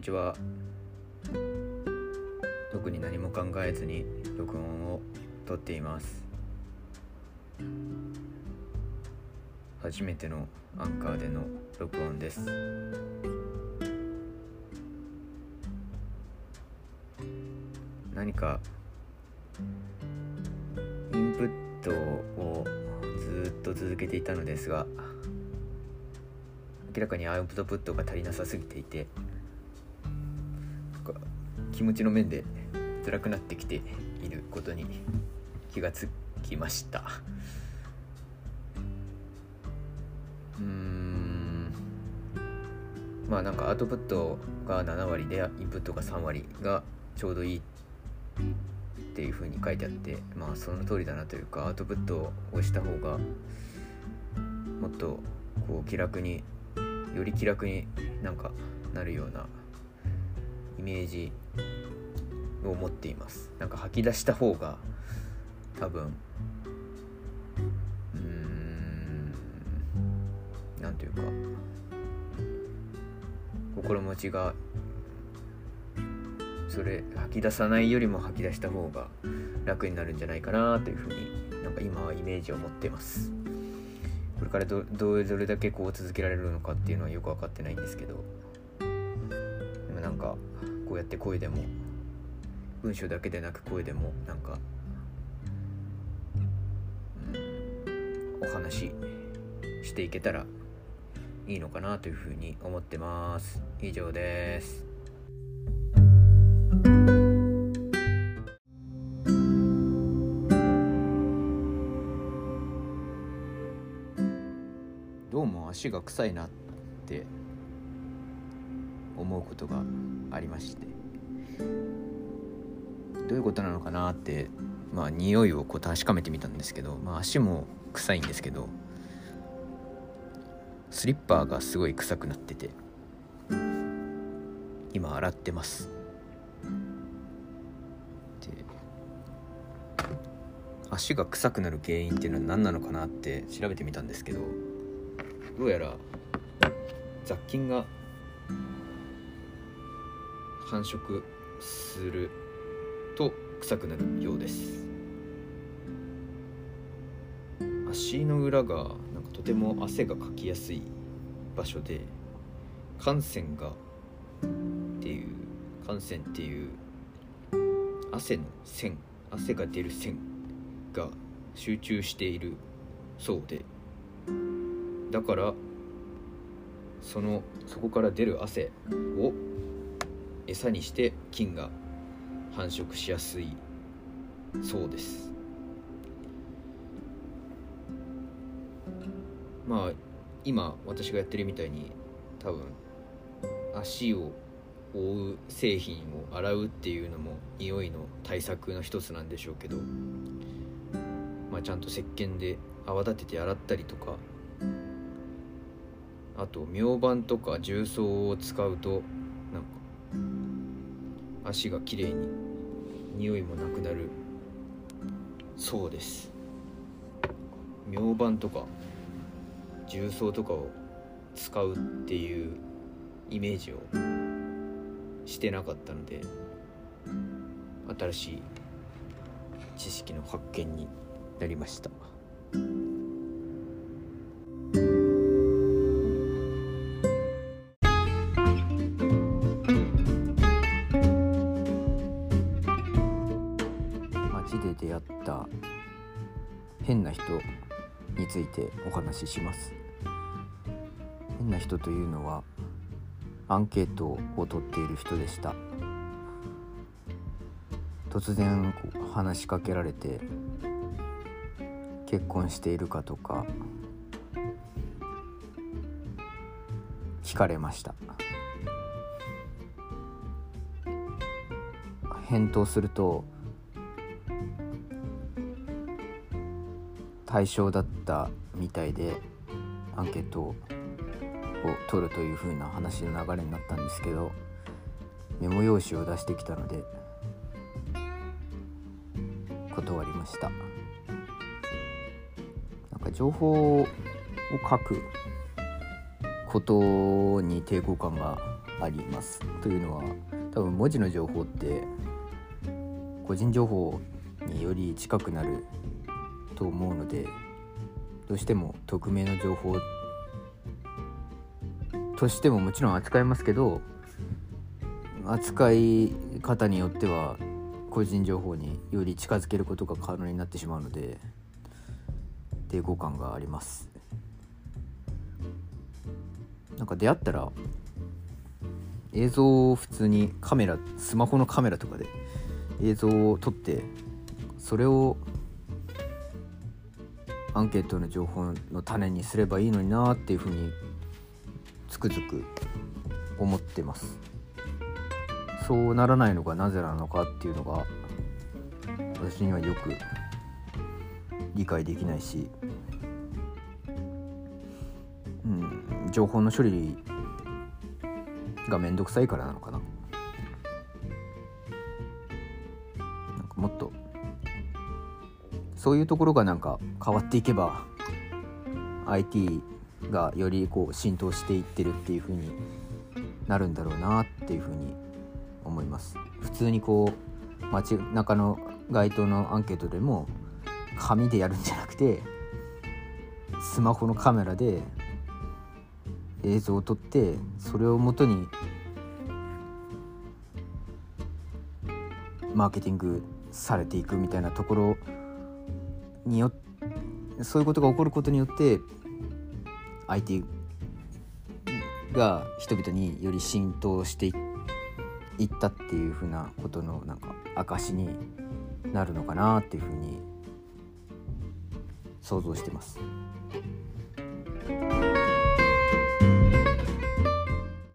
にちは特に何も考えずに録音を撮っています。初めてのアンカーでの録音です。何かインプットをずっと続けていたのですが明らかにアウトプットが足りなさすぎていて気持ちの面で辛くなってきていることに気がつきました。うん。まあなんかアウトプットが7割でインプットが3割がちょうどいいっていう風に書いてあってまあその通りだなというかアウトプットをした方がもっとこう気楽により気楽になんかなるようなイメージを持っています。なんか吐き出した方が多分うんなんというか心持ちがそれ吐き出さないよりも吐き出した方が楽になるんじゃないかなというふうになんか今はイメージを持ってます。これからどどどれだけこう続けられるのかっていうのはよく分かってないんですけどでもなんかこうやって声でも文章だけでなく声でもなんか、うん、お話ししていけたらいいのかなというふうに思ってます。以上です。どうも足が臭いなって思うことがありまして。どういうことなのかなってまあ匂いをこう確かめてみたんですけど、まあ、足も臭いんですけどスリッパがすごい臭くなってて今洗ってます。で足が臭くなる原因っていうのは何なのかなって調べてみたんですけどどうやら雑菌が繁殖すると臭くなるようです。足の裏がなんかとても汗がかきやすい場所で汗腺がっていう汗腺っていう汗の線汗が出る線が集中しているそうで。だからそのそこから出る汗を餌にして菌が繁殖しやすいそうです。まあ今私がやってるみたいに多分足を覆う製品を洗うっていうのも匂いの対策の一つなんでしょうけど、まあ、ちゃんと石鹸で泡立てて洗ったりとかあと明板とか重曹を使うと足がきれいに匂いもなくなる。そうです。明板とか重曹とかを使うっていうイメージをしてなかったので新しい知識の発見になりました。出会った変な人についてお話しします。変な人というのはアンケートを取っている人でした。突然話しかけられて結婚しているかとか聞かれました。返答すると対象だったみたいでアンケートを取るという風な話の流れになったんですけどメモ用紙を出してきたので断りましたなんか情報を書くことに抵抗感があります。というのは多分文字の情報って個人情報により近くなると思うのでどうしても匿名の情報としてももちろん扱いますけど扱い方によっては個人情報により近づけることが可能になってしまうので抵抗感があります。なんか出会ったら映像を普通にカメラスマホのカメラとかで映像を撮ってそれをアンケートの情報の種にすればいいのになっていうふうにつくづく思ってます。そうならないのがなぜなのかっていうのが私にはよく理解できないし、うん、情報の処理が面倒くさいからなのかな。なんかもっとそういうところがなんか変わっていけば IT がよりこう浸透していってるっていう風になるんだろうなっていう風に思います。普通にこう街中の街頭のアンケートでも紙でやるんじゃなくてスマホのカメラで映像を撮ってそれをもとにマーケティングされていくみたいなところによそういうことが起こることによって IT が人々により浸透していったっていうふうなことのなんか証になるのかなっていうふうに想像してます。